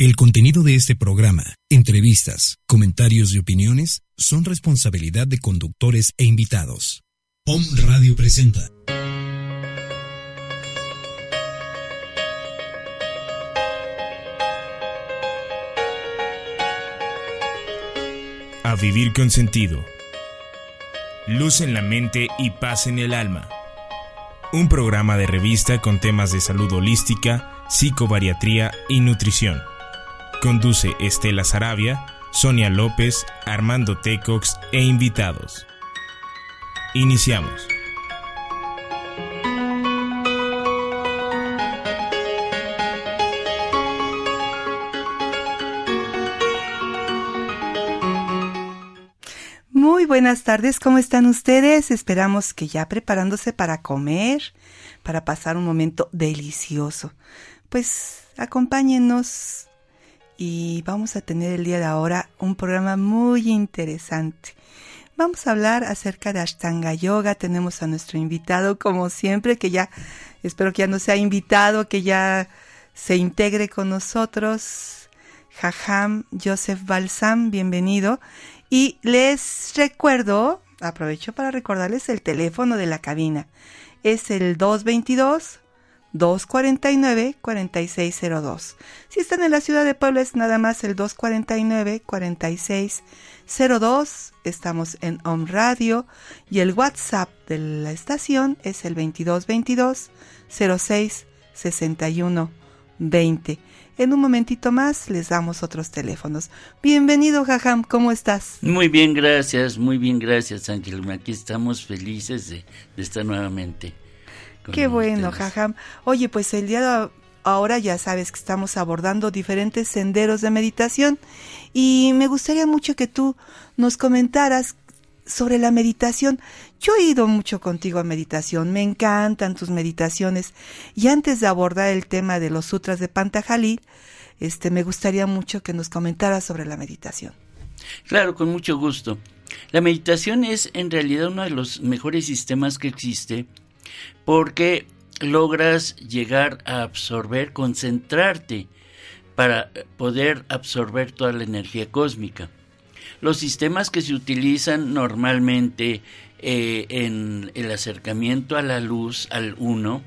El contenido de este programa, entrevistas, comentarios y opiniones son responsabilidad de conductores e invitados. POM Radio presenta. A vivir con sentido. Luz en la mente y paz en el alma. Un programa de revista con temas de salud holística, psicobariatría y nutrición. Conduce Estela Sarabia, Sonia López, Armando Tecox e invitados. Iniciamos. Muy buenas tardes, ¿cómo están ustedes? Esperamos que ya preparándose para comer, para pasar un momento delicioso. Pues acompáñenos y vamos a tener el día de ahora un programa muy interesante. Vamos a hablar acerca de Ashtanga Yoga. Tenemos a nuestro invitado, como siempre, que ya, espero que ya no sea invitado, que ya se integre con nosotros. Jajam Joseph Balsam, bienvenido. Y les recuerdo, aprovecho para recordarles el teléfono de la cabina. Es el 222 249-4602. Si están en la ciudad de Puebla es nada más el 249-4602. Estamos en Home Radio y el WhatsApp de la estación es el 2222 06 61 20. En un momentito más les damos otros teléfonos. Bienvenido, Jajam, ¿cómo estás? Muy bien, gracias, muy bien, gracias, Ángel. Aquí estamos felices de estar nuevamente. Qué bueno, jajam. Oye, pues el día de ahora ya sabes que estamos abordando diferentes senderos de meditación y me gustaría mucho que tú nos comentaras sobre la meditación. Yo he ido mucho contigo a meditación, me encantan tus meditaciones y antes de abordar el tema de los sutras de Pantajalí, este me gustaría mucho que nos comentaras sobre la meditación. Claro, con mucho gusto. La meditación es en realidad uno de los mejores sistemas que existe porque logras llegar a absorber, concentrarte para poder absorber toda la energía cósmica. Los sistemas que se utilizan normalmente eh, en el acercamiento a la luz, al uno,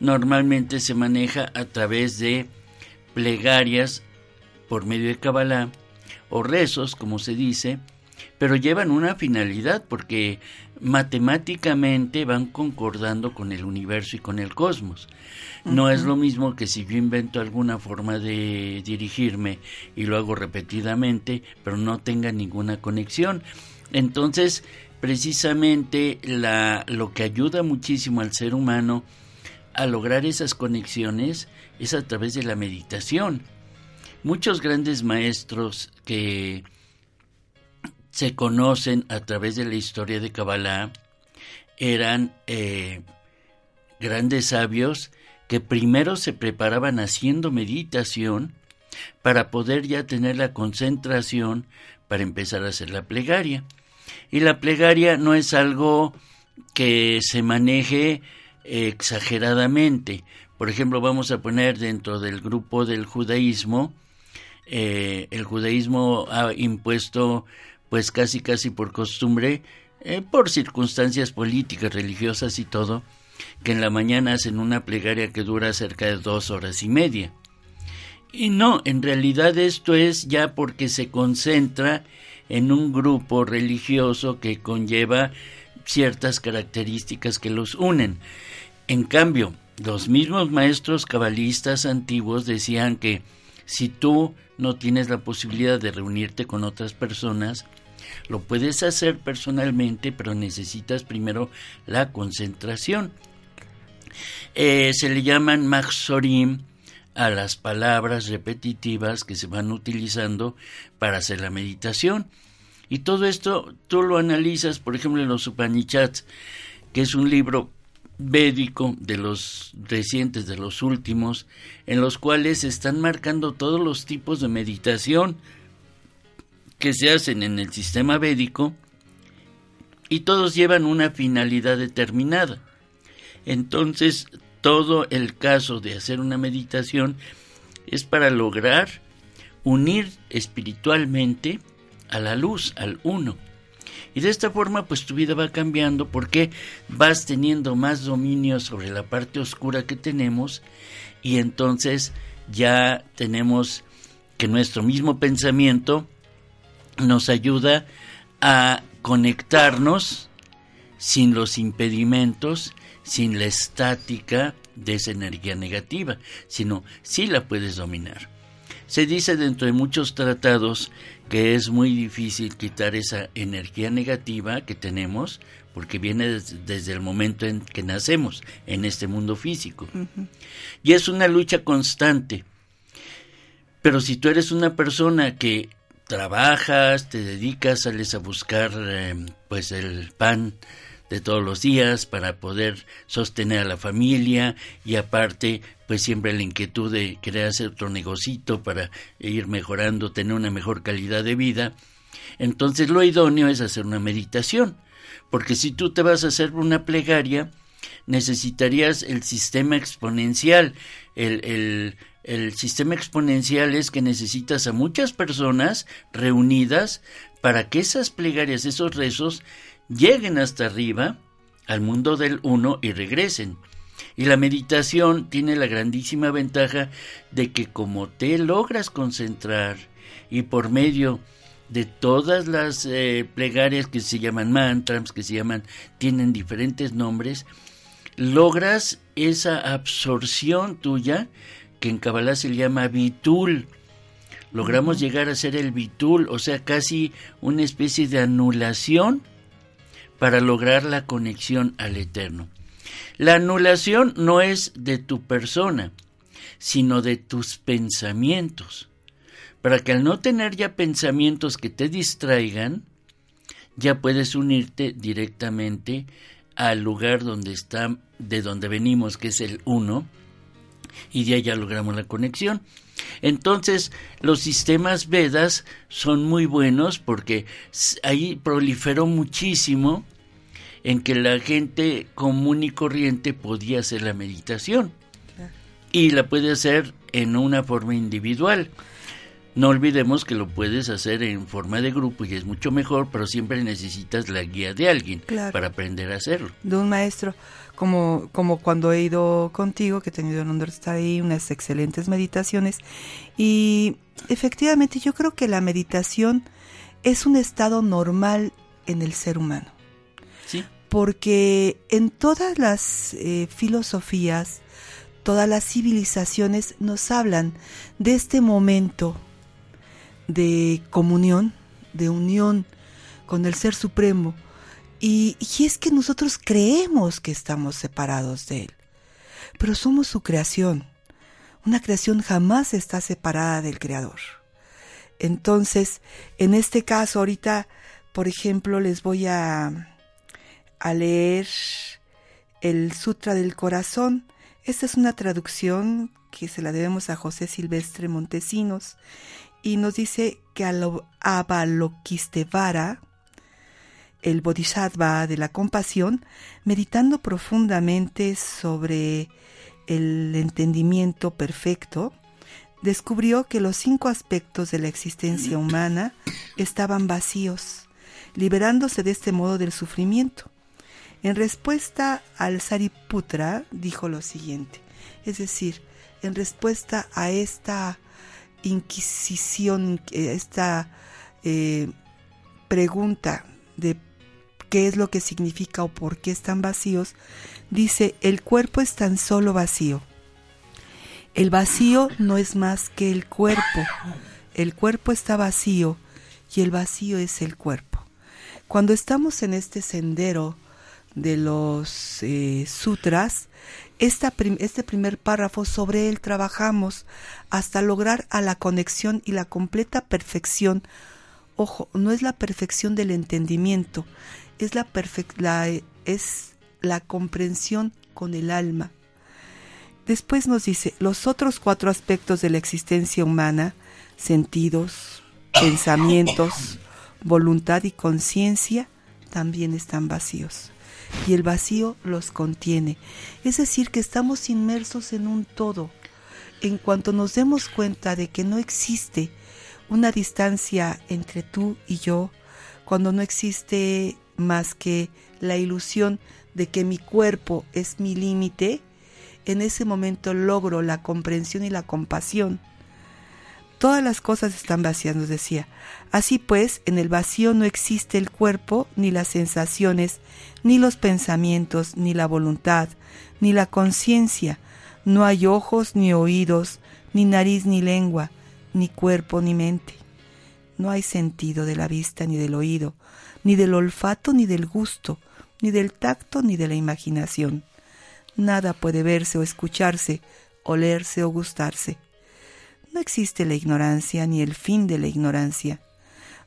normalmente se maneja a través de plegarias por medio de Kabbalah o rezos, como se dice, pero llevan una finalidad porque matemáticamente van concordando con el universo y con el cosmos. No es lo mismo que si yo invento alguna forma de dirigirme y lo hago repetidamente, pero no tenga ninguna conexión. Entonces, precisamente la, lo que ayuda muchísimo al ser humano a lograr esas conexiones es a través de la meditación. Muchos grandes maestros que se conocen a través de la historia de Kabbalah eran eh, grandes sabios que primero se preparaban haciendo meditación para poder ya tener la concentración para empezar a hacer la plegaria. Y la plegaria no es algo que se maneje exageradamente. Por ejemplo, vamos a poner dentro del grupo del judaísmo, eh, el judaísmo ha impuesto pues casi casi por costumbre, eh, por circunstancias políticas, religiosas y todo, que en la mañana hacen una plegaria que dura cerca de dos horas y media. Y no, en realidad esto es ya porque se concentra en un grupo religioso que conlleva ciertas características que los unen. En cambio, los mismos maestros cabalistas antiguos decían que si tú no tienes la posibilidad de reunirte con otras personas, lo puedes hacer personalmente, pero necesitas primero la concentración. Eh, se le llaman maxorim a las palabras repetitivas que se van utilizando para hacer la meditación. Y todo esto tú lo analizas, por ejemplo, en los Upanishads, que es un libro védico de los recientes, de los últimos, en los cuales se están marcando todos los tipos de meditación que se hacen en el sistema védico y todos llevan una finalidad determinada. Entonces, todo el caso de hacer una meditación es para lograr unir espiritualmente a la luz, al uno. Y de esta forma, pues tu vida va cambiando porque vas teniendo más dominio sobre la parte oscura que tenemos y entonces ya tenemos que nuestro mismo pensamiento nos ayuda a conectarnos sin los impedimentos, sin la estática de esa energía negativa, sino sí la puedes dominar. Se dice dentro de muchos tratados que es muy difícil quitar esa energía negativa que tenemos porque viene desde, el momento en que nacemos en este mundo físico. Y es una lucha constante. Pero si tú eres una persona que trabajas, te dedicas, sales a buscar eh, pues el pan de todos los días para poder sostener a la familia y aparte pues siempre la inquietud de querer hacer otro negocito para ir mejorando, tener una mejor calidad de vida. Entonces lo idóneo es hacer una meditación, porque si tú te vas a hacer una plegaria, necesitarías el sistema exponencial. El, el sistema exponencial es que necesitas a muchas personas reunidas para que esas plegarias, esos rezos, lleguen hasta arriba, al mundo del uno y regresen. Y la meditación tiene la grandísima ventaja de que como te logras concentrar y por medio de todas las eh, plegarias que se llaman mantras, que se llaman, tienen diferentes nombres, logras esa absorción tuya que en Kabbalah se llama bitul. Logramos llegar a ser el bitul, o sea, casi una especie de anulación para lograr la conexión al Eterno. La anulación no es de tu persona, sino de tus pensamientos, para que al no tener ya pensamientos que te distraigan, ya puedes unirte directamente al lugar donde está, de donde venimos, que es el uno, y de allá logramos la conexión. Entonces, los sistemas Vedas son muy buenos porque ahí proliferó muchísimo en que la gente común y corriente podía hacer la meditación y la puede hacer en una forma individual. No olvidemos que lo puedes hacer en forma de grupo y es mucho mejor, pero siempre necesitas la guía de alguien para aprender a hacerlo. De un maestro, como, como cuando he ido contigo, que he tenido el honor de estar ahí, unas excelentes meditaciones. Y efectivamente yo creo que la meditación es un estado normal en el ser humano porque en todas las eh, filosofías, todas las civilizaciones nos hablan de este momento de comunión, de unión con el Ser Supremo. Y, es que nosotros creemos que estamos separados de Él, pero somos su creación. Una creación jamás está separada del Creador. Entonces, en este caso, ahorita, por ejemplo, les voy a, leer el Sutra del Corazón. Esta es una traducción que se la debemos a José Silvestre Montesinos y nos dice que Avalokiteshvara, el Bodhisattva de la compasión, meditando profundamente sobre el entendimiento perfecto, descubrió que los cinco aspectos de la existencia humana estaban vacíos, liberándose de este modo del sufrimiento. En respuesta al Sariputra dijo lo siguiente, es decir, en respuesta a esta inquisición, esta eh, pregunta de qué es lo que significa o por qué están vacíos, dice, el cuerpo es tan solo vacío. El vacío no es más que el cuerpo. El cuerpo está vacío y el vacío es el cuerpo. Cuando estamos en este sendero de los eh, sutras, este primer párrafo sobre él trabajamos hasta lograr a la conexión y la completa perfección. Ojo, no es la perfección del entendimiento, es la, es la comprensión con el alma. Después nos dice, los otros cuatro aspectos de la existencia humana, sentidos, pensamientos, voluntad y conciencia, también están vacíos y el vacío los contiene. Es decir, que estamos inmersos en un todo. En cuanto nos demos cuenta de que no existe una distancia entre tú y yo, cuando no existe más que la ilusión de que mi cuerpo es mi límite, en ese momento logro la comprensión y la compasión Todas las cosas están vacías, nos decía. Así pues, en el vacío no existe el cuerpo, ni las sensaciones, ni los pensamientos, ni la voluntad, ni la conciencia. No hay ojos, ni oídos, ni nariz, ni lengua, ni cuerpo, ni mente. No hay sentido de la vista, ni del oído, ni del olfato, ni del gusto, ni del tacto, ni de la imaginación. Nada puede verse o escucharse, olerse o gustarse. No existe la ignorancia ni el fin de la ignorancia.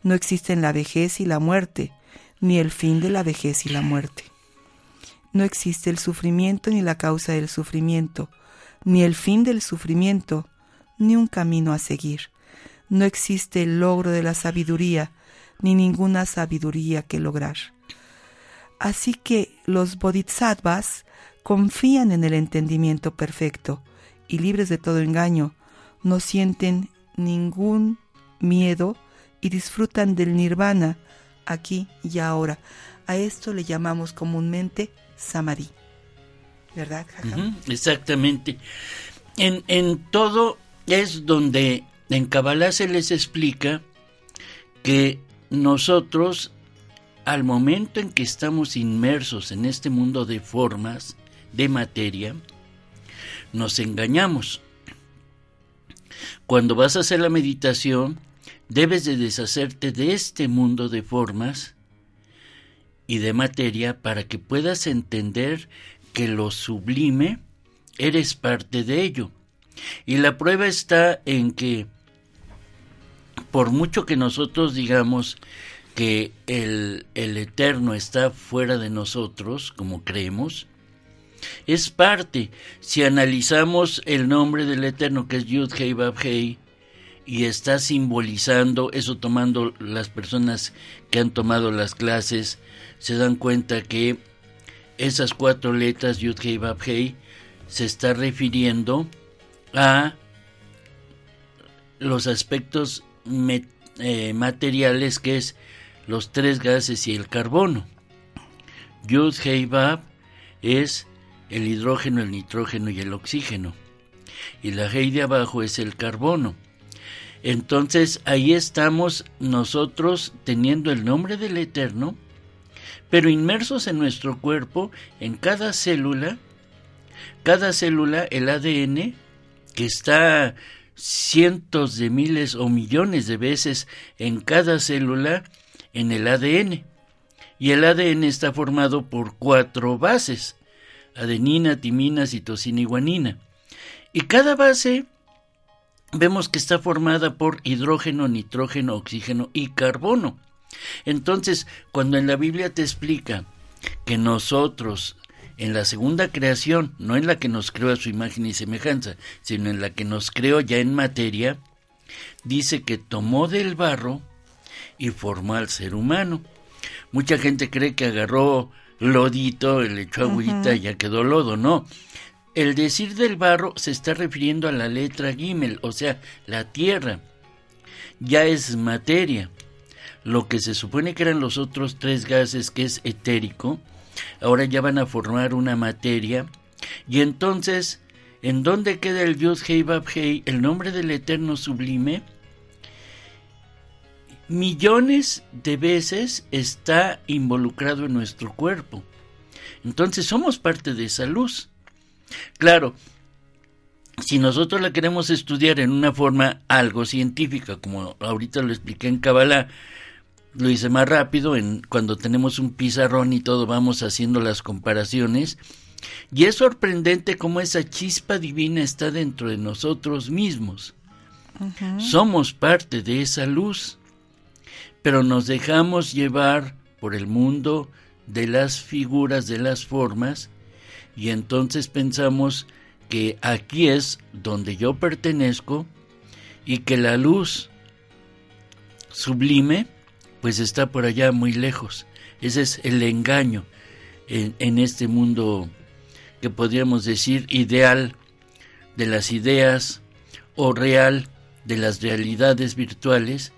No existen la vejez y la muerte, ni el fin de la vejez y la muerte. No existe el sufrimiento ni la causa del sufrimiento, ni el fin del sufrimiento, ni un camino a seguir. No existe el logro de la sabiduría, ni ninguna sabiduría que lograr. Así que los bodhisattvas confían en el entendimiento perfecto y libres de todo engaño, no sienten ningún miedo y disfrutan del nirvana aquí y ahora. A esto le llamamos comúnmente samadhi. ¿Verdad? exactamente. En, en todo es donde en Kabbalah se les explica que nosotros, al momento en que estamos inmersos en este mundo de formas, de materia, nos engañamos. Cuando vas a hacer la meditación, debes de deshacerte de este mundo de formas y de materia para que puedas entender que lo sublime eres parte de ello. Y la prueba está en que por mucho que nosotros digamos que el, el eterno está fuera de nosotros, como creemos, es parte. Si analizamos el nombre del Eterno, que es Yud Hei Bab Hei, y está simbolizando, eso tomando las personas que han tomado las clases, se dan cuenta que esas cuatro letras Yud Hei Bab Hei se está refiriendo a los aspectos eh, materiales que es los tres gases y el carbono. Yud Hei Bab es el hidrógeno, el nitrógeno y el oxígeno. Y la Hei de abajo es el carbono. Entonces ahí estamos nosotros teniendo el nombre del Eterno, pero inmersos en nuestro cuerpo, en cada célula, cada célula, el ADN, que está cientos de miles o millones de veces en cada célula en el ADN. Y el ADN está formado por cuatro bases adenina, timina, citosina y guanina. Y cada base vemos que está formada por hidrógeno, nitrógeno, oxígeno y carbono. Entonces, cuando en la Biblia te explica que nosotros en la segunda creación, no en la que nos creó a su imagen y semejanza, sino en la que nos creó ya en materia, dice que tomó del barro y formó al ser humano. Mucha gente cree que agarró lodito, le echó agüita y ya quedó lodo, no. El decir del barro se está refiriendo a la letra Gimel, o sea, la tierra. Ya es materia. Lo que se supone que eran los otros tres gases, que es etérico, ahora ya van a formar una materia. Y entonces, ¿en dónde queda el Bab Hei, el nombre del Eterno Sublime? millones de veces está involucrado en nuestro cuerpo. Entonces somos parte de esa luz. Claro, si nosotros la queremos estudiar en una forma algo científica, como ahorita lo expliqué en Kabbalah, lo hice más rápido, en, cuando tenemos un pizarrón y todo vamos haciendo las comparaciones. Y es sorprendente cómo esa chispa divina está dentro de nosotros mismos. Somos parte de esa luz, pero nos dejamos llevar por el mundo de las figuras, de las formas, y entonces pensamos que aquí es donde yo pertenezco y que la luz sublime pues está por allá muy lejos. Ese es el engaño en, este mundo que podríamos decir ideal de las ideas o real de las realidades virtuales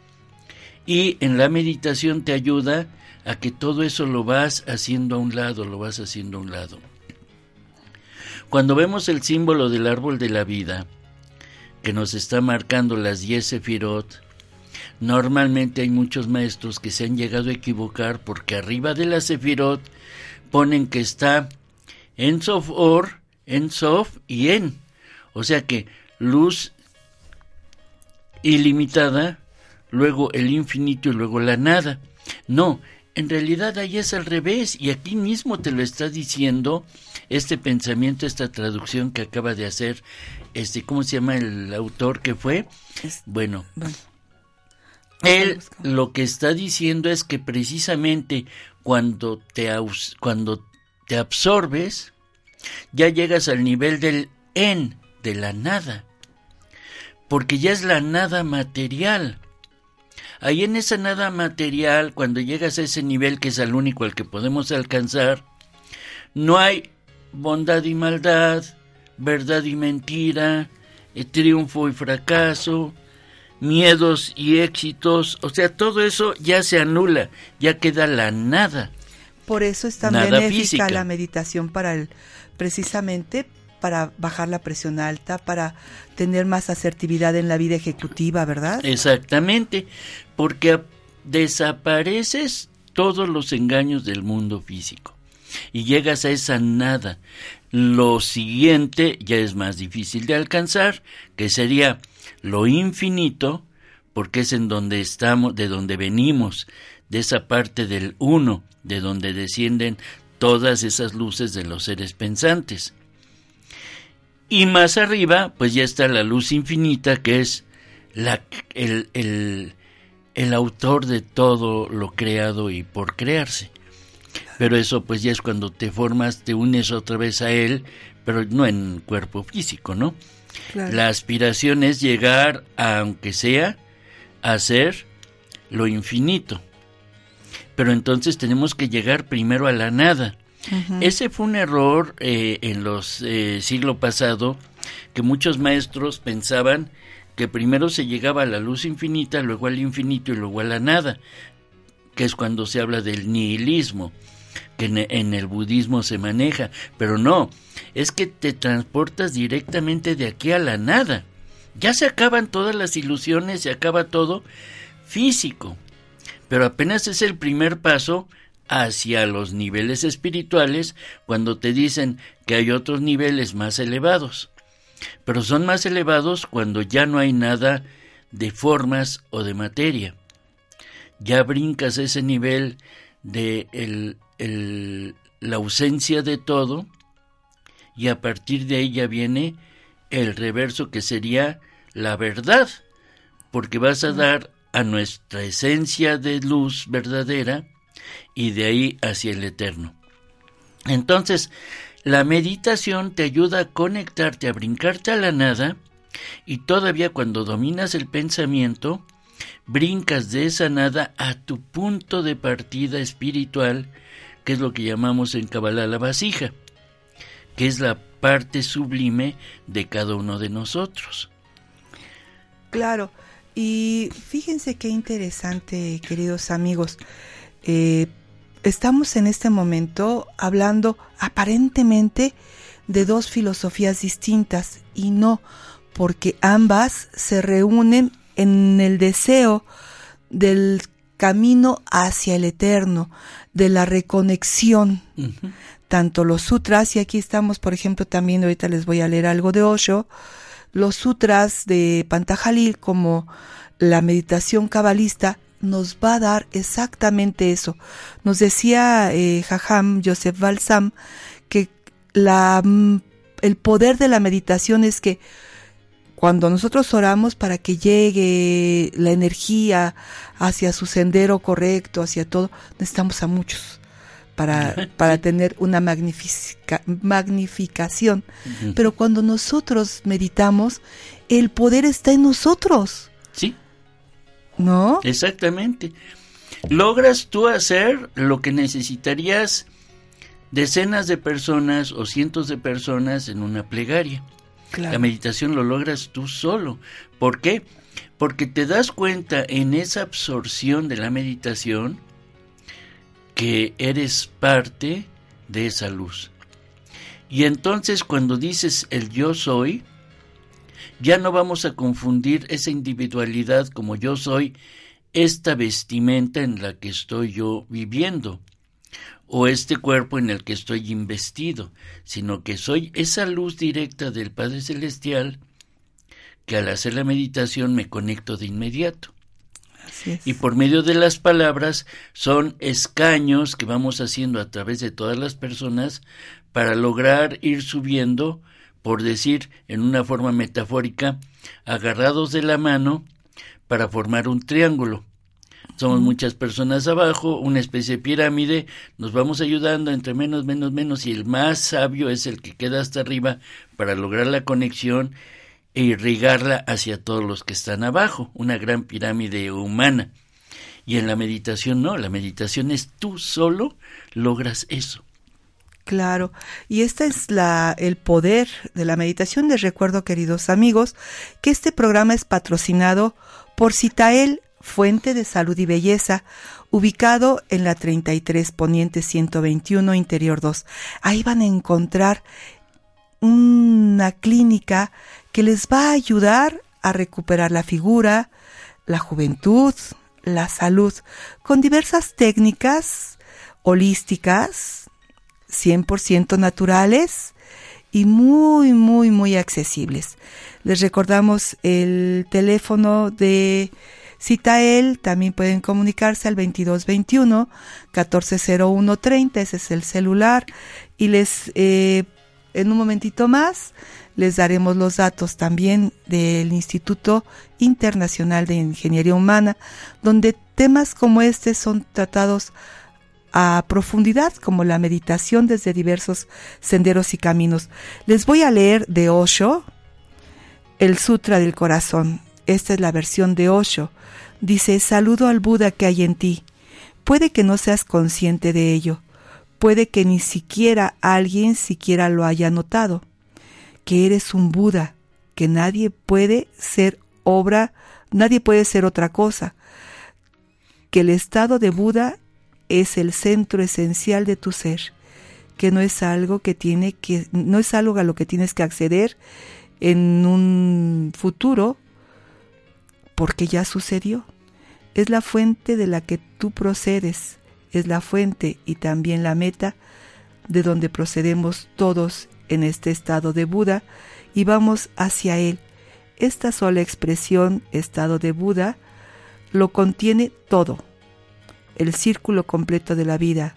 y en la meditación te ayuda a que todo eso lo vas haciendo a un lado, lo vas haciendo a un lado. Cuando vemos el símbolo del árbol de la vida, que nos está marcando las diez sefirot, normalmente hay muchos maestros que se han llegado a equivocar porque arriba de la sefirot ponen que está en Sof Or, en Sof y en. O sea que luz ilimitada, luego el infinito y luego la nada. No, en realidad ahí es al revés y aquí mismo te lo está diciendo este pensamiento, esta traducción que acaba de hacer, este, ¿cómo se llama el autor que fue? Bueno, él lo que está diciendo es que precisamente cuando te, cuando te absorbes, ya llegas al nivel del en, de la nada porque ya es la nada material. Ahí en esa nada material, cuando llegas a ese nivel que es el único al que podemos alcanzar, no hay bondad y maldad, verdad y mentira, eh, triunfo y fracaso, miedos y éxitos, o sea, todo eso ya se anula, ya queda la nada. Por eso es tan benéfica la meditación para el, precisamente para bajar la presión alta, para tener más asertividad en la vida ejecutiva, ¿verdad? Exactamente, porque desapareces todos los engaños del mundo físico y llegas a esa nada. Lo siguiente ya es más difícil de alcanzar, que sería lo infinito, porque es en donde estamos, de donde venimos, de esa parte del uno, de donde descienden todas esas luces de los seres pensantes. Y más arriba, pues ya está la luz infinita, que es la, el, el, el autor de todo lo creado y por crearse. Pero eso pues ya es cuando te formas, te unes otra vez a él, pero no en cuerpo físico, ¿no? La aspiración es llegar, a, aunque sea, a ser lo infinito. Pero entonces tenemos que llegar primero a la nada. Ese fue un error eh, en los eh, siglo pasado que muchos maestros pensaban que primero se llegaba a la luz infinita, luego al infinito y luego a la nada, que es cuando se habla del nihilismo, que en el budismo se maneja, pero no, es que te transportas directamente de aquí a la nada. Ya se acaban todas las ilusiones, se acaba todo físico, pero apenas es el primer paso hacia los niveles espirituales cuando te dicen que hay otros niveles más elevados. Pero son más elevados cuando ya no hay nada de formas o de materia. Ya brincas ese nivel de el, la ausencia de todo y a partir de ahí ya viene el reverso que sería la verdad, porque vas a dar a nuestra esencia de luz verdadera y de ahí hacia el eterno. Entonces, la meditación te ayuda a conectarte, a brincarte a la nada, y todavía cuando dominas el pensamiento, brincas de esa nada a tu punto de partida espiritual, que es lo que llamamos en Kabbalah la vasija, que es la parte sublime de cada uno de nosotros. Claro, y fíjense qué interesante, queridos amigos. Eh, estamos en este momento hablando aparentemente de dos filosofías distintas y no, porque ambas se reúnen en el deseo del camino hacia el eterno, de la reconexión. Tanto los sutras, y aquí estamos, por ejemplo, también ahorita les voy a leer algo de Osho, los sutras de Pantajalil como la meditación cabalista nos va a dar exactamente eso. Nos decía eh, Jajam Joseph Balsam que la, mm, el poder de la meditación es que cuando nosotros oramos para que llegue la energía hacia su sendero correcto, hacia todo, necesitamos a muchos para, para tener una magnificación. Pero cuando nosotros meditamos, el poder está en nosotros. Sí. ¿No? Exactamente. Logras tú hacer lo que necesitarías decenas de personas o cientos de personas en una plegaria. La meditación lo logras tú solo. ¿Por qué? Porque te das cuenta en esa absorción de la meditación que eres parte de esa luz. Y entonces cuando dices el yo soy, ya no vamos a confundir esa individualidad como yo soy, esta vestimenta en la que estoy yo viviendo o este cuerpo en el que estoy investido, sino que soy esa luz directa del Padre Celestial que al hacer la meditación me conecto de inmediato. Y por medio de las palabras son escaños que vamos haciendo a través de todas las personas para lograr ir subiendo, por decir en una forma metafórica, agarrados de la mano para formar un triángulo. Somos muchas personas abajo, una especie de pirámide, nos vamos ayudando entre menos, menos, menos y el más sabio es el que queda hasta arriba para lograr la conexión e irrigarla hacia todos los que están abajo, una gran pirámide humana. Y en la meditación no, la meditación es tú solo logras eso. Claro, y este es la, el poder de la meditación. Les recuerdo, queridos amigos, que este programa es patrocinado por Citael Fuente de Salud y Belleza, ubicado en la 33 Poniente 121 Interior 2. Ahí van a encontrar una clínica que les va a ayudar a recuperar la figura, la juventud, la salud, con diversas técnicas holísticas, 100% naturales y muy, muy, muy accesibles. Les recordamos el teléfono de Citael, también pueden comunicarse al 2221 140130, ese es el celular, y les, eh, en un momentito más, les daremos los datos también del Instituto Internacional de Ingeniería Humana, donde temas como este son tratados a profundidad, como la meditación desde diversos senderos y caminos. Les voy a leer de Osho, el Sutra del Corazón. Esta es la versión de Osho. Dice, saludo al Buda que hay en ti. Puede que no seas consciente de ello. Puede que ni siquiera alguien siquiera lo haya notado. Que eres un Buda, que nadie puede ser obra, nadie puede ser otra cosa. Que el estado de Buda es el centro esencial de tu ser, que no es algo que tiene que no es algo a lo que tienes que acceder en un futuro porque ya sucedió. Es la fuente de la que tú procedes, es la fuente y también la meta de donde procedemos todos en este estado de Buda y vamos hacia él. Esta sola expresión, estado de Buda, lo contiene todo, el círculo completo de la vida,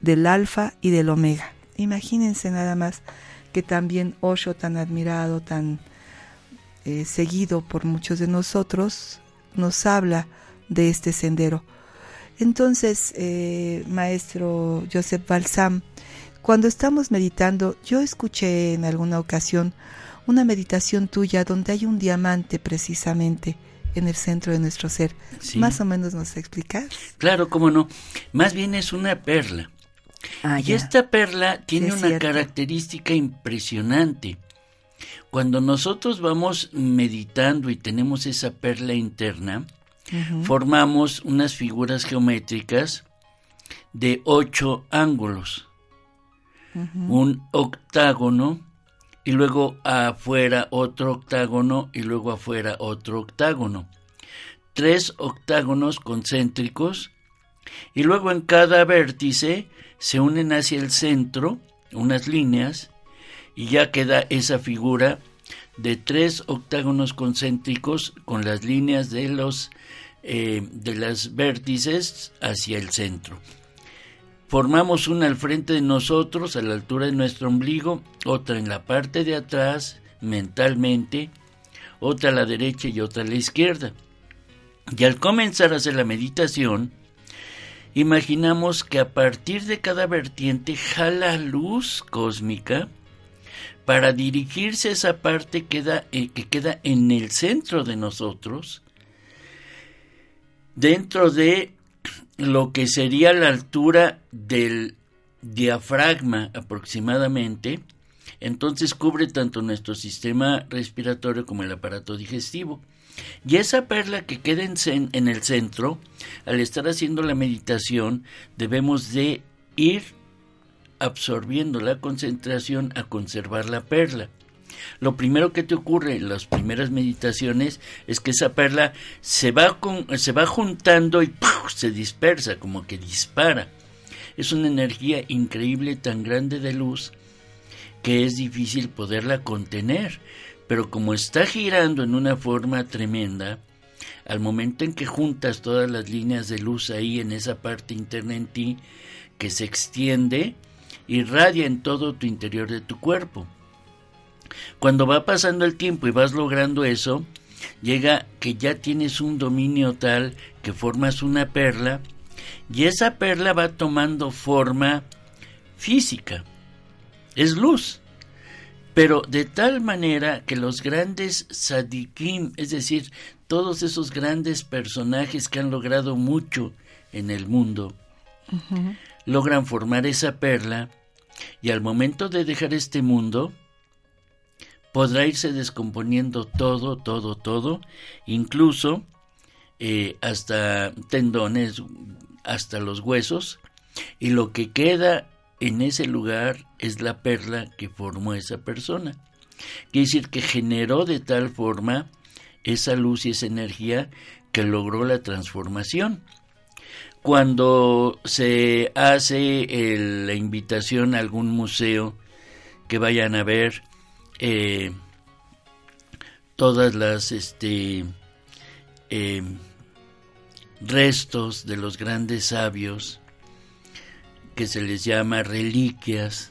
del alfa y del omega. Imagínense nada más que también Osho, tan admirado, tan eh, seguido por muchos de nosotros, nos habla de este sendero. Entonces, eh, maestro Joseph Balsam, cuando estamos meditando, yo escuché en alguna ocasión una meditación tuya donde hay un diamante precisamente en el centro de nuestro ser. Más o menos nos explicas. Claro, cómo no. Más bien es una perla. Ah, y esta perla tiene una característica impresionante. Cuando nosotros vamos meditando y tenemos esa perla interna, formamos unas figuras geométricas de ocho ángulos, un octágono, y luego afuera otro octágono y luego afuera otro octágono. Tres octágonos concéntricos y luego en cada vértice se unen hacia el centro unas líneas y ya queda esa figura de tres octágonos concéntricos con las líneas de los eh, de las vértices hacia el centro. Formamos una al frente de nosotros, a la altura de nuestro ombligo, otra en la parte de atrás, mentalmente, otra a la derecha y otra a la izquierda. Y al comenzar a hacer la meditación, imaginamos que a partir de cada vertiente jala luz cósmica para dirigirse a esa parte eh, que queda en el centro de nosotros, dentro de lo que sería la altura del diafragma aproximadamente, entonces cubre tanto nuestro sistema respiratorio como el aparato digestivo. Y esa perla que queda en, el centro, al estar haciendo la meditación, debemos de ir absorbiendo la concentración a conservar la perla. Lo primero que te ocurre en las primeras meditaciones es que esa perla se va, se va juntando y se dispersa, como que dispara. Es una energía increíble, tan grande de luz, que es difícil poderla contener. Pero como está girando en una forma tremenda, al momento en que juntas todas las líneas de luz ahí en esa parte interna en ti, que se extiende, irradia en todo tu interior de tu cuerpo. Cuando va pasando el tiempo y vas logrando eso, llega que ya tienes un dominio tal que formas una perla y esa perla va tomando forma física. Es luz. Pero de tal manera que los grandes sadikim, es decir, todos esos grandes personajes que han logrado mucho en el mundo, logran formar esa perla y al momento de dejar este mundo, podrá irse descomponiendo todo, todo, todo, incluso eh, hasta tendones, hasta los huesos, y lo que queda en ese lugar es la perla que formó esa persona. Quiere decir que generó de tal forma esa luz y esa energía que logró la transformación. Cuando se hace la invitación a algún museo que vayan a ver eh, todas las este, eh, restos de los grandes sabios que se les llama reliquias.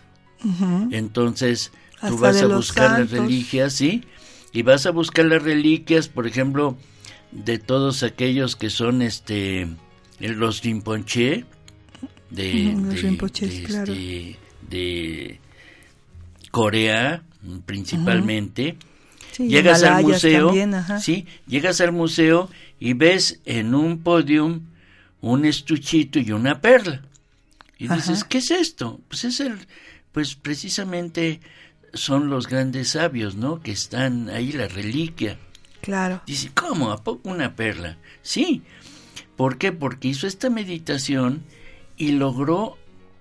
Entonces tú vas a buscar las reliquias, ¿sí? Y vas a buscar las reliquias, por ejemplo, de todos aquellos que son este los Rinpoche de, de, de Corea, principalmente. llegas al museo, sí, llegas al museo y ves en un podium un estuchito y una perla. Y dices, ¿qué es esto? Pues es el, pues precisamente son los grandes sabios, ¿no? Que están ahí, la reliquia. Claro. Dice, ¿cómo? ¿A poco una perla? Sí. ¿Por qué? Porque hizo esta meditación y logró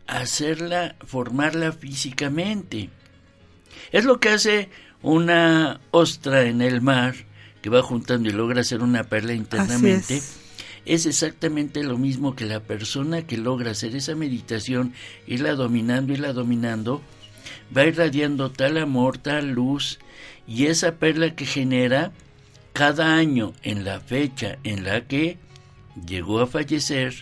hacerla, formarla físicamente. Es lo que hace una ostra en el mar que va juntando y logra hacer una perla internamente. Es. exactamente lo mismo que la persona que logra hacer esa meditación, irla dominando, y la dominando, va irradiando tal amor, tal luz, y esa perla que genera cada año en la fecha en la que llegó a fallecer,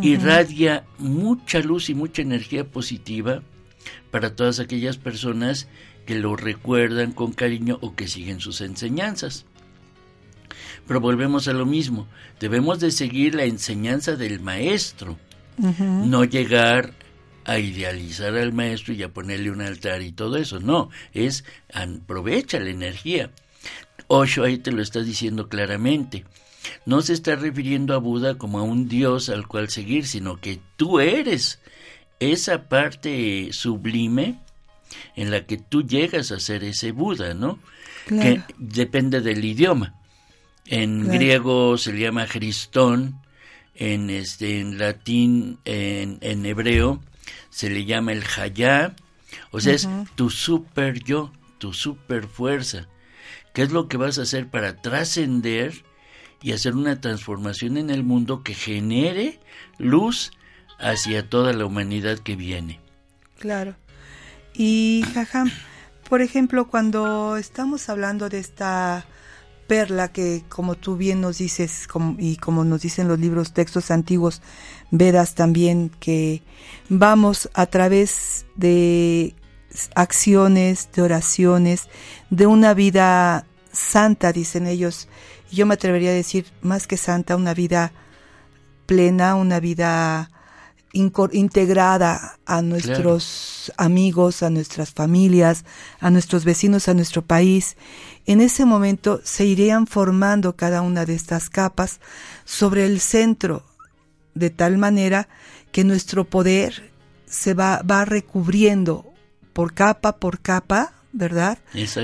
irradia mucha luz y mucha energía positiva para todas aquellas personas que lo recuerdan con cariño o que siguen sus enseñanzas. Pero volvemos a lo mismo, debemos de seguir la enseñanza del maestro, no llegar a idealizar al maestro y a ponerle un altar y todo eso, no, es aprovecha la energía. Osho ahí te lo está diciendo claramente. No se está refiriendo a Buda como a un dios al cual seguir, sino que tú eres esa parte sublime en la que tú llegas a ser ese Buda, ¿no? Que depende del idioma. En griego se le llama Cristón, en, este, en latín, en, en hebreo, se le llama el Hayá, o sea, es tu super yo, tu super fuerza. ¿Qué es lo que vas a hacer para trascender y hacer una transformación en el mundo que genere luz hacia toda la humanidad que viene. Claro. Y, Jajam, por ejemplo, cuando estamos hablando de esta perla que, como tú bien nos dices, y como nos dicen los libros, textos antiguos, Vedas también, que vamos a través de acciones, de oraciones, de una vida santa, dicen ellos. Yo me atrevería a decir, más que santa, una vida plena, una vida integrada a nuestros amigos, a nuestras familias, a nuestros vecinos, a nuestro país. En ese momento se irían formando cada una de estas capas sobre el centro, de tal manera que nuestro poder se va, va recubriendo por capa por capa, ¿verdad?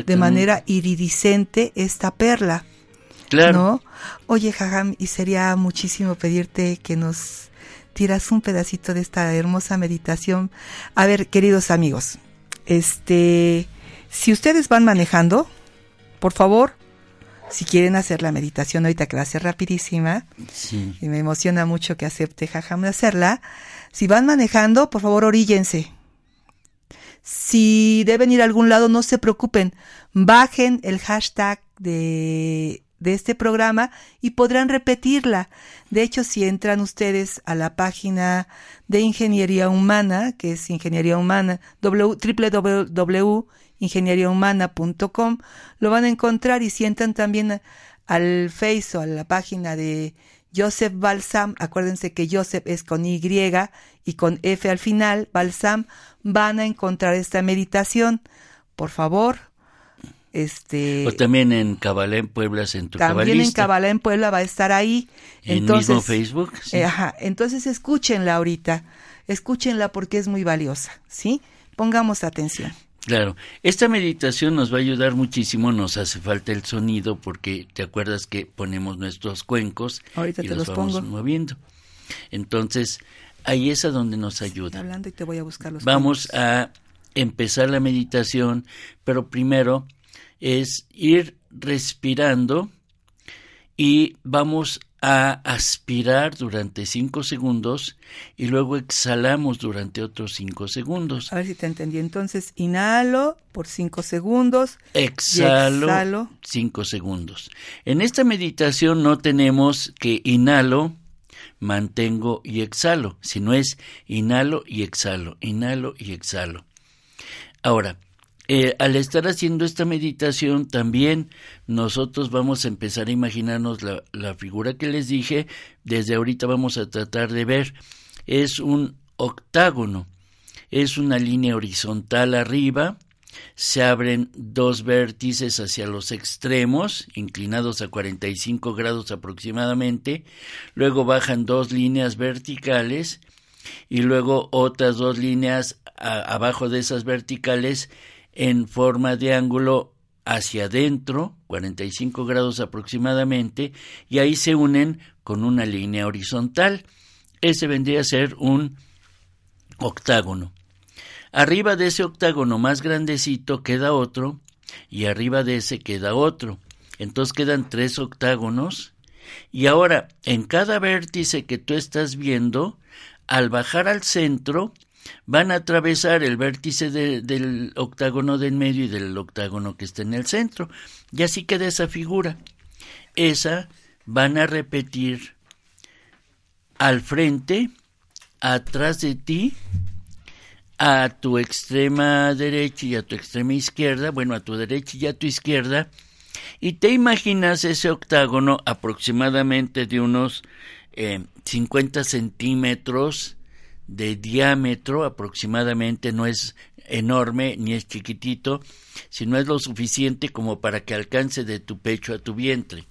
De manera iridiscente esta perla. Claro. ¿No? Oye, Jajam, y sería muchísimo pedirte que nos tiras un pedacito de esta hermosa meditación. A ver, queridos amigos, este, si ustedes van manejando, por favor, si quieren hacer la meditación ahorita que va a ser rapidísima, y me emociona mucho que acepte Jajam de hacerla, si van manejando, por favor, oríllense. Si deben ir a algún lado, no se preocupen, bajen el hashtag de de este programa y podrán repetirla. De hecho, si entran ustedes a la página de Ingeniería Humana, que es Ingeniería Humana, www.ingenieriahumana.com, lo van a encontrar y si entran también al Face o a la página de Joseph Balsam, acuérdense que Joseph es con Y y con F al final, Balsam, van a encontrar esta meditación. Por favor, este, o también en Cabalá en Puebla, Centro También en Cabalá en Puebla va a estar ahí. En entonces, mismo Facebook. Eh, ajá, entonces escúchenla ahorita, escúchenla porque es muy valiosa, ¿sí? Pongamos atención. Claro, esta meditación nos va a ayudar muchísimo, nos hace falta el sonido porque te acuerdas que ponemos nuestros cuencos ahorita y te los, vamos moviendo. Entonces, ahí es a donde nos ayuda. hablando y te voy a buscar los Vamos a empezar la meditación, pero primero es ir respirando y vamos a aspirar durante cinco segundos y luego exhalamos durante otros cinco segundos. A ver si te entendí. Entonces, inhalo por cinco segundos. Exhalo, exhalo. cinco segundos. En esta meditación no tenemos que inhalo, mantengo y exhalo, sino es inhalo y exhalo, inhalo y exhalo. Ahora, eh, al estar haciendo esta meditación también nosotros vamos a empezar a imaginarnos la, la figura que les dije, desde ahorita vamos a tratar de ver, es un octágono, es una línea horizontal arriba, se abren dos vértices hacia los extremos, inclinados a 45 grados aproximadamente, luego bajan dos líneas verticales y luego otras dos líneas abajo de esas verticales en forma de ángulo hacia adentro, 45 grados aproximadamente, y ahí se unen con una línea horizontal. Ese vendría a ser un octágono. Arriba de ese octágono más grandecito queda otro, y arriba de ese queda otro. Entonces quedan tres octágonos. Y ahora, en cada vértice que tú estás viendo, al bajar al centro, van a atravesar el vértice del octágono del medio y del octágono que está en el centro. Y así queda esa figura. Esa van a repetir al frente, atrás de ti, a tu extrema derecha y a tu extrema izquierda, bueno, a tu derecha y a tu izquierda, y te imaginas ese octágono aproximadamente de unos 50 eh, centímetros de diámetro aproximadamente, no es enorme ni es chiquitito, sino es lo suficiente como para que alcance de tu pecho a tu vientre.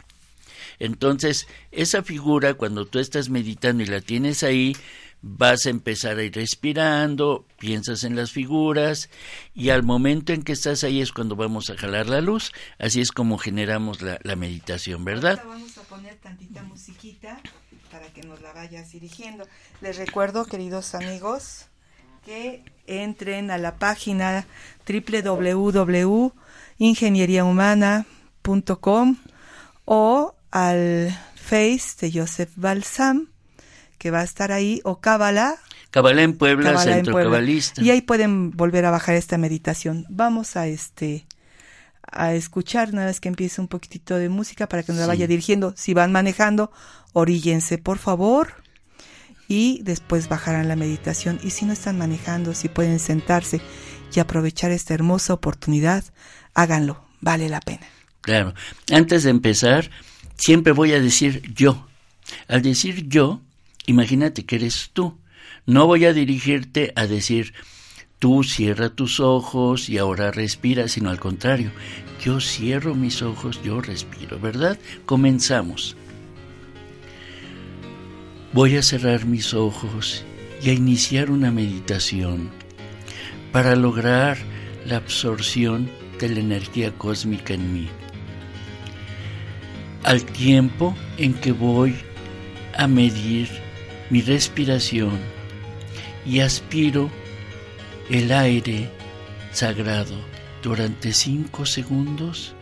Entonces, esa figura, cuando tú estás meditando y la tienes ahí, vas a empezar a ir respirando, piensas en las figuras y al momento en que estás ahí es cuando vamos a jalar la luz. Así es como generamos la, meditación, ¿verdad? vamos a poner tantita musiquita para que nos la vayas dirigiendo. Les recuerdo, queridos amigos, que entren a la página www.ingenieriahumana.com o al Face de Joseph Balsam, que va a estar ahí, o Cábala. Cábala en Puebla, Centro Cabalista. Y ahí pueden volver a bajar esta meditación. Vamos a este a escuchar una vez que empiece un poquitito de música para que nos la vaya dirigiendo. Si van manejando, oríllense por favor y después bajarán la meditación. Y si no están manejando, si pueden sentarse y aprovechar esta hermosa oportunidad, háganlo, vale la pena. Claro, antes de empezar, siempre voy a decir yo. Al decir yo, imagínate que eres tú. No voy a dirigirte a decir tú cierra tus ojos y ahora respira, sino al contrario, yo cierro mis ojos, yo respiro, ¿verdad? Comenzamos. Voy a cerrar mis ojos y a iniciar una meditación para lograr la absorción de la energía cósmica en mí. Al tiempo en que voy a medir mi respiración y aspiro el aire sagrado durante cinco segundos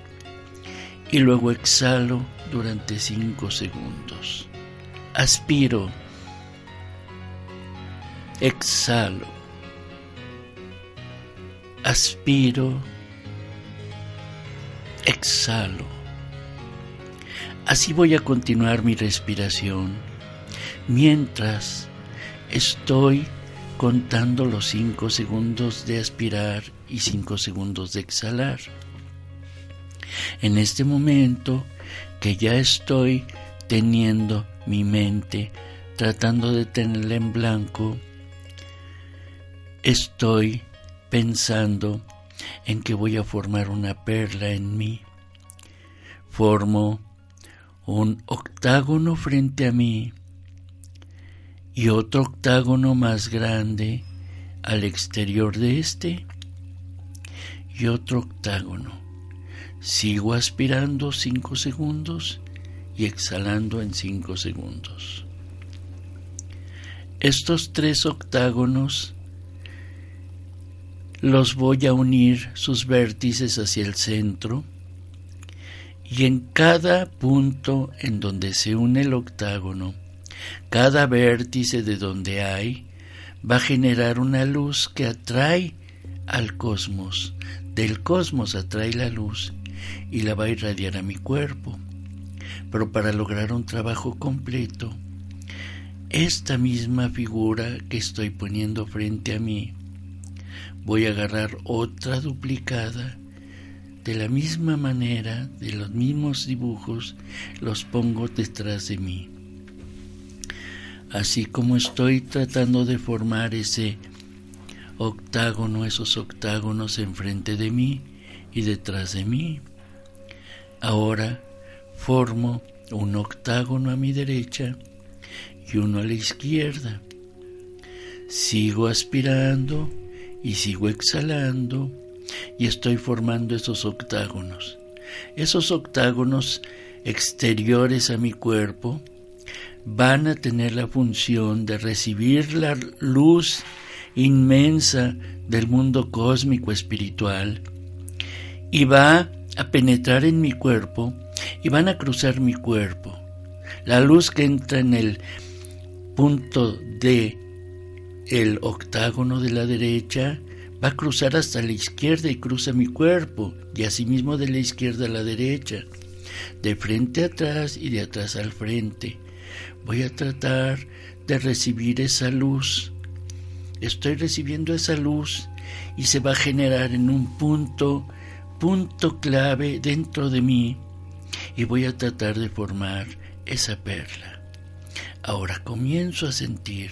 y luego exhalo durante cinco segundos. Aspiro, exhalo, aspiro, exhalo. Así voy a continuar mi respiración mientras estoy contando los cinco segundos de aspirar y cinco segundos de exhalar. En este momento que ya estoy teniendo mi mente, tratando de tenerla en blanco, estoy pensando en que voy a formar una perla en mí. Formo un octágono frente a mí y otro octágono más grande al exterior de este y otro octágono. Sigo aspirando cinco segundos y exhalando en cinco segundos. Estos tres octágonos los voy a unir sus vértices hacia el centro y en cada punto en donde se une el octágono cada vértice de donde hay va a generar una luz que atrae al cosmos. Del cosmos atrae la luz y la va a irradiar a mi cuerpo. Pero para lograr un trabajo completo, esta misma figura que estoy poniendo frente a mí, voy a agarrar otra duplicada de la misma manera, de los mismos dibujos, los pongo detrás de mí así como estoy tratando de formar ese octágono, esos octágonos enfrente de mí y detrás de mí. Ahora formo un octágono a mi derecha y uno a la izquierda. Sigo aspirando y sigo exhalando y estoy formando esos octágonos. Esos octágonos exteriores a mi cuerpo van a tener la función de recibir la luz inmensa del mundo cósmico espiritual y va a penetrar en mi cuerpo y van a cruzar mi cuerpo. La luz que entra en el punto de el octágono de la derecha va a cruzar hasta la izquierda y cruza mi cuerpo y asimismo de la izquierda a la derecha, de frente a atrás y de atrás al frente. Voy a tratar de recibir esa luz. Estoy recibiendo esa luz y se va a generar en un punto, punto clave dentro de mí y voy a tratar de formar esa perla. Ahora comienzo a sentir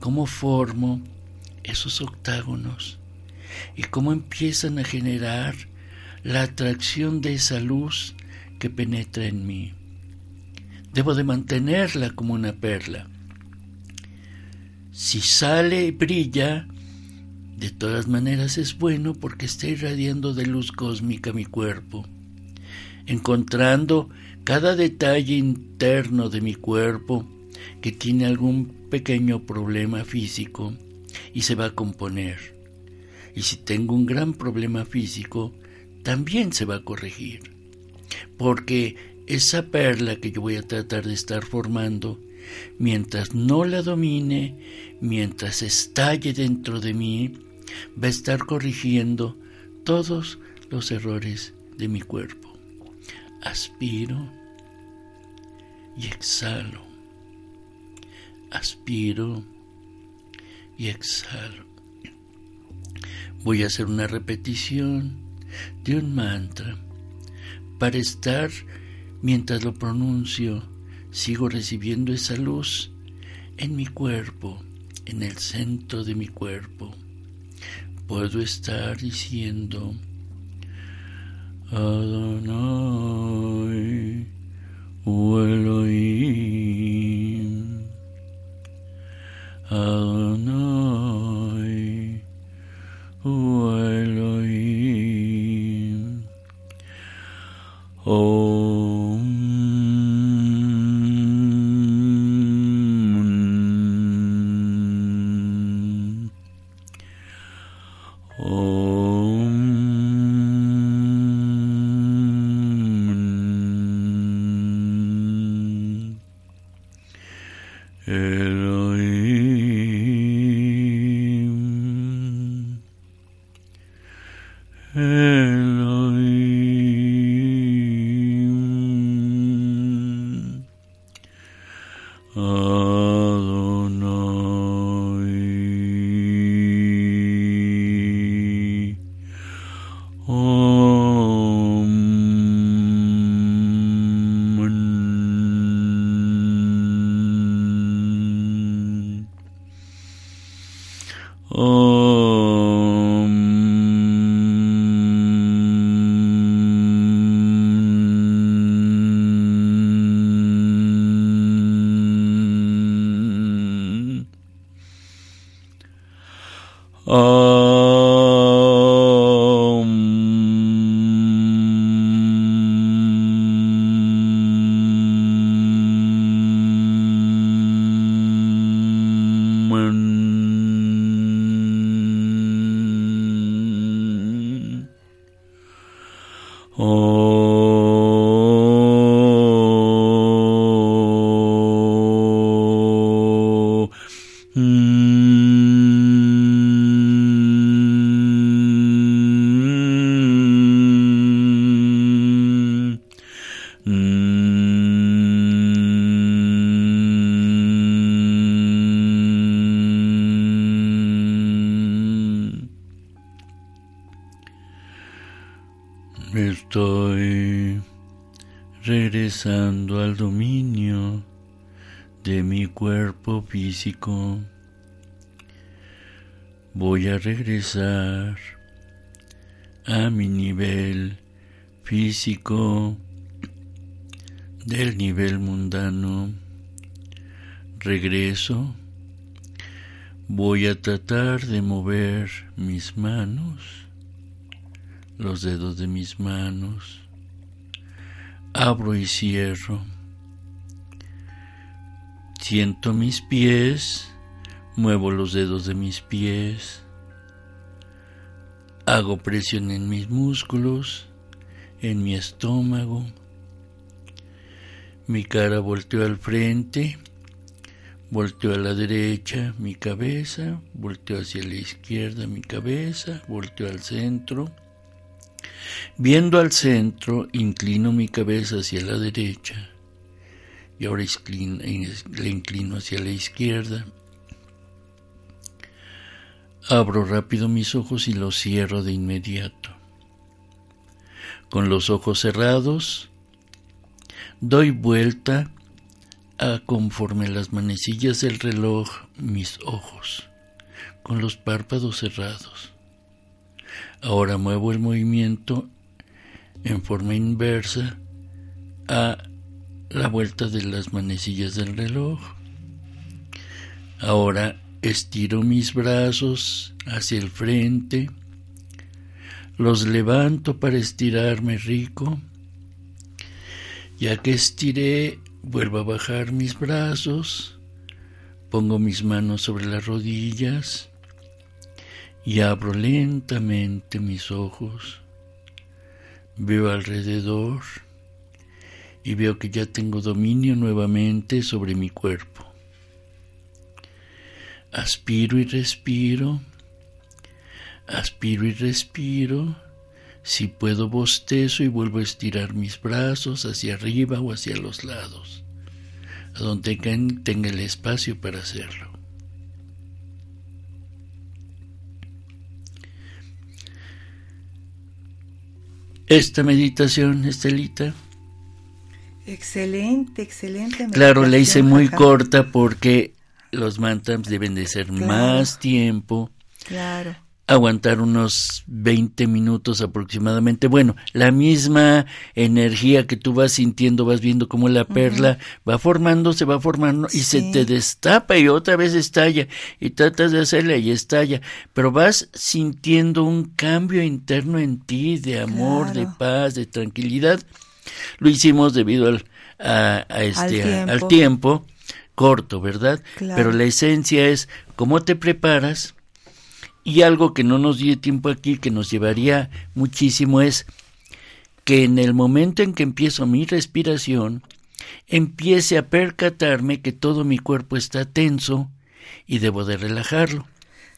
cómo formo esos octágonos y cómo empiezan a generar la atracción de esa luz que penetra en mí. Debo de mantenerla como una perla. Si sale y brilla, de todas maneras es bueno porque está irradiando de luz cósmica mi cuerpo, encontrando cada detalle interno de mi cuerpo que tiene algún pequeño problema físico y se va a componer. Y si tengo un gran problema físico, también se va a corregir. Porque esa perla que yo voy a tratar de estar formando, mientras no la domine, mientras estalle dentro de mí, va a estar corrigiendo todos los errores de mi cuerpo. Aspiro y exhalo. Aspiro y exhalo. Voy a hacer una repetición de un mantra para estar mientras lo pronuncio. Sigo recibiendo esa luz en mi cuerpo, en el centro de mi cuerpo. Puedo estar diciendo Adonai Elohim Adonai Estoy físico. Voy a regresar a mi nivel físico del nivel mundano. Regreso. Voy a tratar de mover mis manos los dedos de mis manos, abro y cierro, siento mis pies, muevo los dedos de mis pies, hago presión en mis músculos, en mi estómago, mi cara volteó al frente, volteó a la derecha mi cabeza, volteó hacia la izquierda mi cabeza, volteó al centro, Viendo al centro, inclino mi cabeza hacia la derecha y ahora le inclino hacia la izquierda. Abro rápido mis ojos y los cierro de inmediato. Con los ojos cerrados, doy vuelta a conforme las manecillas del reloj mis ojos, con los párpados cerrados. Ahora muevo el movimiento en forma inversa a la vuelta de las manecillas del reloj. Ahora estiro mis brazos hacia el frente, los levanto para estirarme rico. Ya que estiré, vuelvo a bajar mis brazos, pongo mis manos sobre las rodillas y abro lentamente mis ojos. Veo alrededor y veo que ya tengo dominio nuevamente sobre mi cuerpo. Aspiro y respiro, aspiro y respiro, Si puedo bostezo y vuelvo a estirar mis brazos hacia arriba o hacia los lados, a donde tenga el espacio para hacerlo. Esta meditación, Estelita. Excelente, excelente. Claro, la hice muy corta porque los mantras deben de ser más tiempo. Claro aguantar unos 20 minutos aproximadamente. Bueno, la misma energía que tú vas sintiendo, vas viendo cómo la perla va formando, se va formando y se te destapa y otra vez estalla y tratas de hacerla y estalla, pero vas sintiendo un cambio interno en ti de amor, de paz, de tranquilidad. Lo hicimos debido al, a, este, al tiempo. corto, ¿verdad? Pero la esencia es cómo te preparas, y algo que no nos dio tiempo aquí, que nos llevaría muchísimo, es que en el momento en que empiezo mi respiración, empiece a percatarme que todo mi cuerpo está tenso y debo de relajarlo.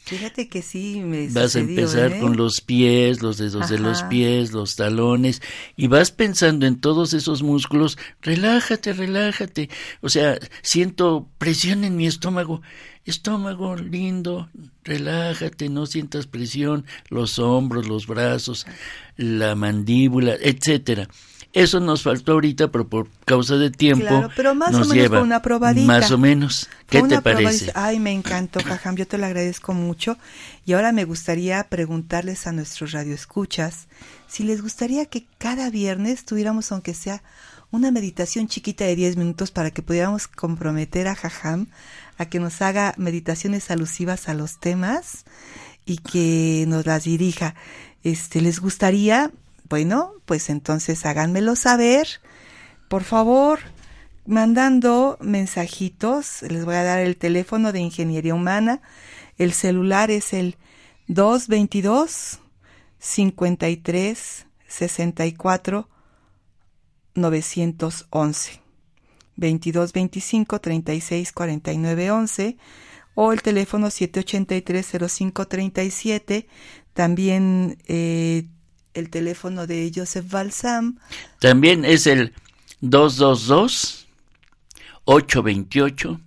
Fíjate que sí me Vas a empezar ¿eh? con los pies, los dedos de los pies, los talones, y vas pensando en todos esos músculos, relájate, relájate. O sea, siento presión en mi estómago estómago lindo, relájate, no sientas presión, los hombros, los brazos, la mandíbula, etcétera. Eso nos faltó ahorita, pero por causa de tiempo. Claro, pero más o menos fue una probadita. Más o menos. ¿Qué te parece? Ay, me encantó, Jajam, yo te lo agradezco mucho. Y ahora me gustaría preguntarles a nuestros radioescuchas si les gustaría que cada viernes tuviéramos, aunque sea una meditación chiquita de 10 minutos para que pudiéramos comprometer a Jajam a que nos haga meditaciones alusivas a los temas y que nos las dirija. Este, ¿les gustaría? Bueno, pues entonces háganmelo saber. Por favor, mandando mensajitos. Les voy a dar el teléfono de Ingeniería Humana. El celular es el 222 53 64 911. 22 25 36 49 11 o el teléfono 783 05 37 también eh, el teléfono de Joseph Balsam. También es el 222 828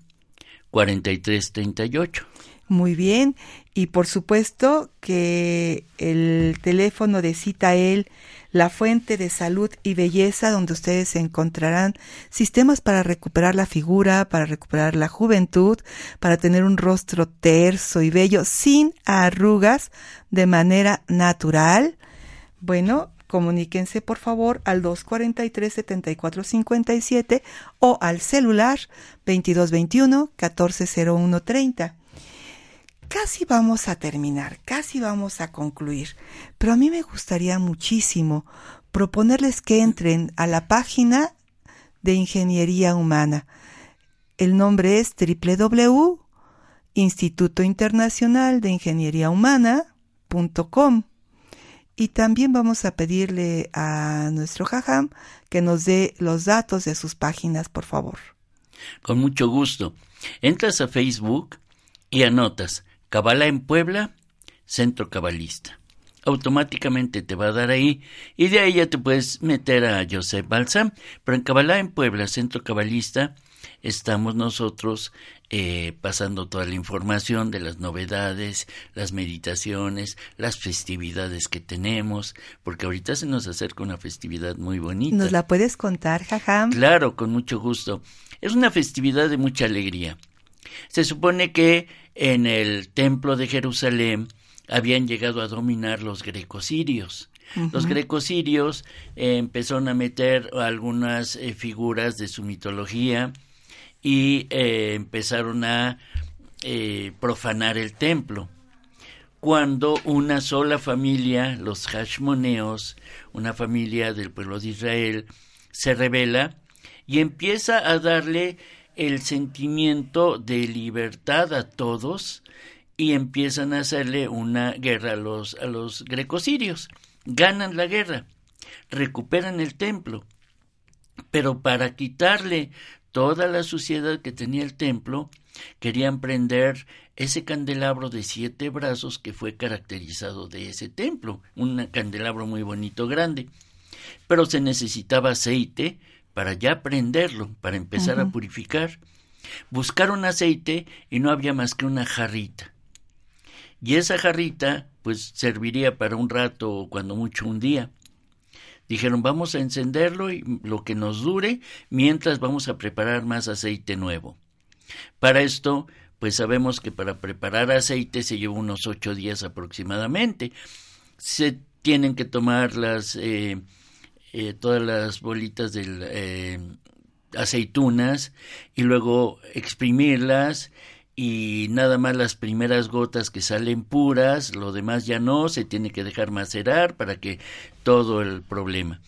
4338 muy bien. Y por supuesto que el teléfono de Citael la fuente de salud y belleza donde ustedes encontrarán sistemas para recuperar la figura, para recuperar la juventud, para tener un rostro terso y bello sin arrugas de manera natural. Bueno, comuníquense por favor al 243-7457 o al celular 2221-140130 casi vamos a terminar, casi vamos a concluir, pero a mí me gustaría muchísimo proponerles que entren a la página de Ingeniería Humana. El nombre es www Instituto Internacional de Ingeniería Humana.com y también vamos a pedirle a nuestro jajam que nos dé los datos de sus páginas, por favor. Con mucho gusto. Entras a Facebook y anotas Cabala en Puebla, Centro Cabalista. Automáticamente te va a dar ahí y de ahí ya te puedes meter a Joseph Balsam. Pero en Cabalá en Puebla, Centro Cabalista, estamos nosotros eh, pasando toda la información de las novedades, las meditaciones, las festividades que tenemos, porque ahorita se nos acerca una festividad muy bonita. ¿Nos la puedes contar, Jajam? Claro, con mucho gusto. Es una festividad de mucha alegría. Se supone que en el templo de Jerusalén habían llegado a dominar los grecosirios. Los grecosirios eh, empezaron a meter algunas eh, figuras de su mitología y eh, empezaron a profanar el templo. Cuando una sola familia, los Hashmoneos, una familia del pueblo de Israel, se revela y empieza a darle el sentimiento de libertad a todos y empiezan a hacerle una guerra a los, a los grecosirios. Ganan la guerra, recuperan el templo, pero para quitarle toda la suciedad que tenía el templo, querían prender ese candelabro de siete brazos que fue caracterizado de ese templo, un candelabro muy bonito, grande. Pero se necesitaba aceite para ya prenderlo, para empezar a purificar. Buscaron aceite y no había más que una jarrita. Y esa jarrita pues serviría para un rato o cuando mucho un día. Dijeron, vamos a encenderlo y lo que nos dure mientras vamos a preparar más aceite nuevo. Para esto, pues sabemos que para preparar aceite se lleva unos ocho días aproximadamente. Se tienen que tomar las eh, eh, todas las bolitas de eh, aceitunas y luego exprimirlas y nada más las primeras gotas que salen puras, lo demás ya no, se tiene que dejar macerar para que todo el problema.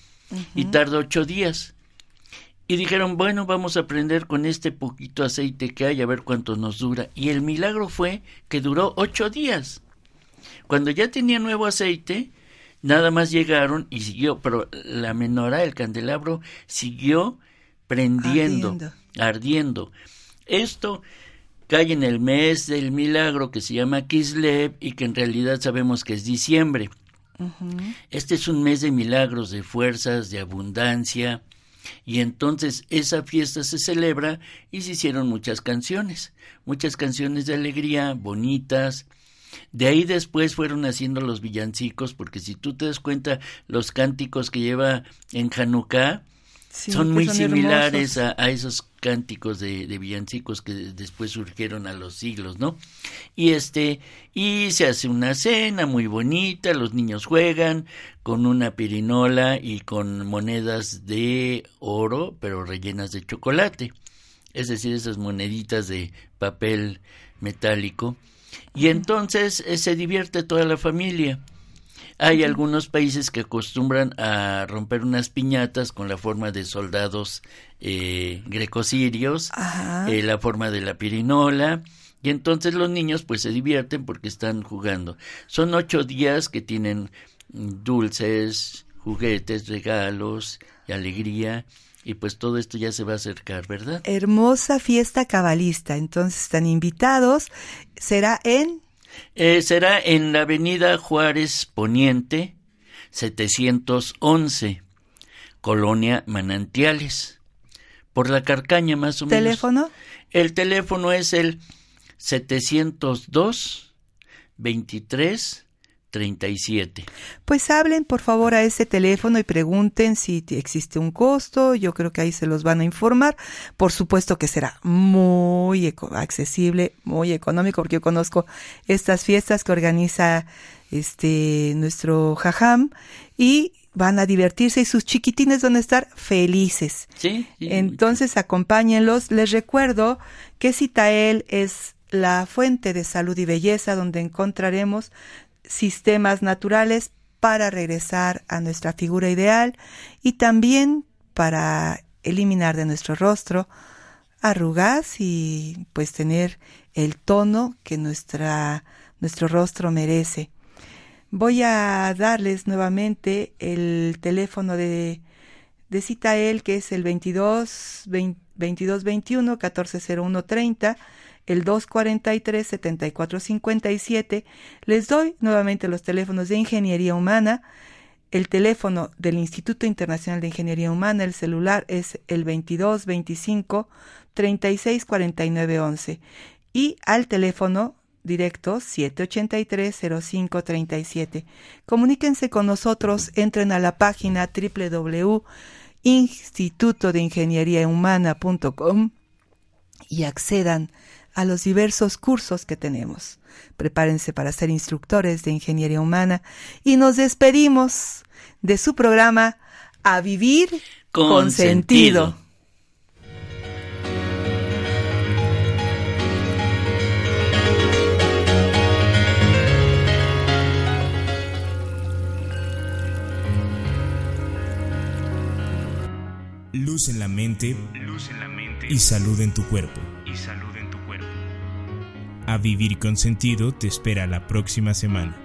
Y tarda ocho días. Y dijeron, bueno, vamos a prender con este poquito aceite que hay a ver cuánto nos dura. Y el milagro fue que duró ocho días. Cuando ya tenía nuevo aceite, nada más llegaron y siguió, pero la menorá, el candelabro, siguió prendiendo, ardiendo. ardiendo. Esto cae en el mes del milagro que se llama Kislev y que en realidad sabemos que es diciembre. Este es un mes de milagros, de fuerzas, de abundancia, y entonces esa fiesta se celebra y se hicieron muchas canciones, muchas canciones de alegría, bonitas. De ahí después fueron haciendo los villancicos, porque si tú te das cuenta, los cánticos que lleva en Hanukkah son muy similares a, esos cánticos de, villancicos que después surgieron a los siglos, ¿no? Y este, y se hace una cena muy bonita, los niños juegan con una pirinola y con monedas de oro, pero rellenas de chocolate. Es decir, esas moneditas de papel metálico. Y entonces eh, se divierte toda la familia. Hay algunos países que acostumbran a romper unas piñatas con la forma de soldados eh, grecosirios, eh, la forma de la pirinola, y entonces los niños pues se divierten porque están jugando. Son ocho días que tienen dulces, juguetes, regalos y alegría. Y pues todo esto ya se va a acercar, ¿verdad? Hermosa fiesta cabalista. Entonces están invitados. Será en eh, será en la avenida Juárez Poniente, 711, Colonia Manantiales, por la Carcaña más o menos. ¿Teléfono? El teléfono es el 702 23 37. Pues hablen por favor a ese teléfono y pregunten si existe un costo. Yo creo que ahí se los van a informar. Por supuesto que será muy accesible, muy económico, porque yo conozco estas fiestas que organiza este nuestro jajam y van a divertirse y sus chiquitines van a estar felices. Sí. Entonces acompáñenlos. Les recuerdo que Citael es la fuente de salud y belleza donde encontraremos sistemas naturales para regresar a nuestra figura ideal y también para eliminar de nuestro rostro arrugas y pues tener el tono que nuestra, nuestro rostro merece. Voy a darles nuevamente el teléfono de, de Citael que es el 22 22 21 1401 30 el 243-7457. Les doy nuevamente los teléfonos de Ingeniería Humana. El teléfono del Instituto Internacional de Ingeniería Humana, el celular es el 2225 364911 y al teléfono directo 783-0537. Comuníquense con nosotros, entren a la página www.institutodeingenieríahumana.com y accedan a los diversos cursos que tenemos. Prepárense para ser instructores de ingeniería humana y nos despedimos de su programa A Vivir con, sentido. Luz en la mente, luz en la mente y salud en tu cuerpo. Y salud a Vivir con Sentido te espera la próxima semana.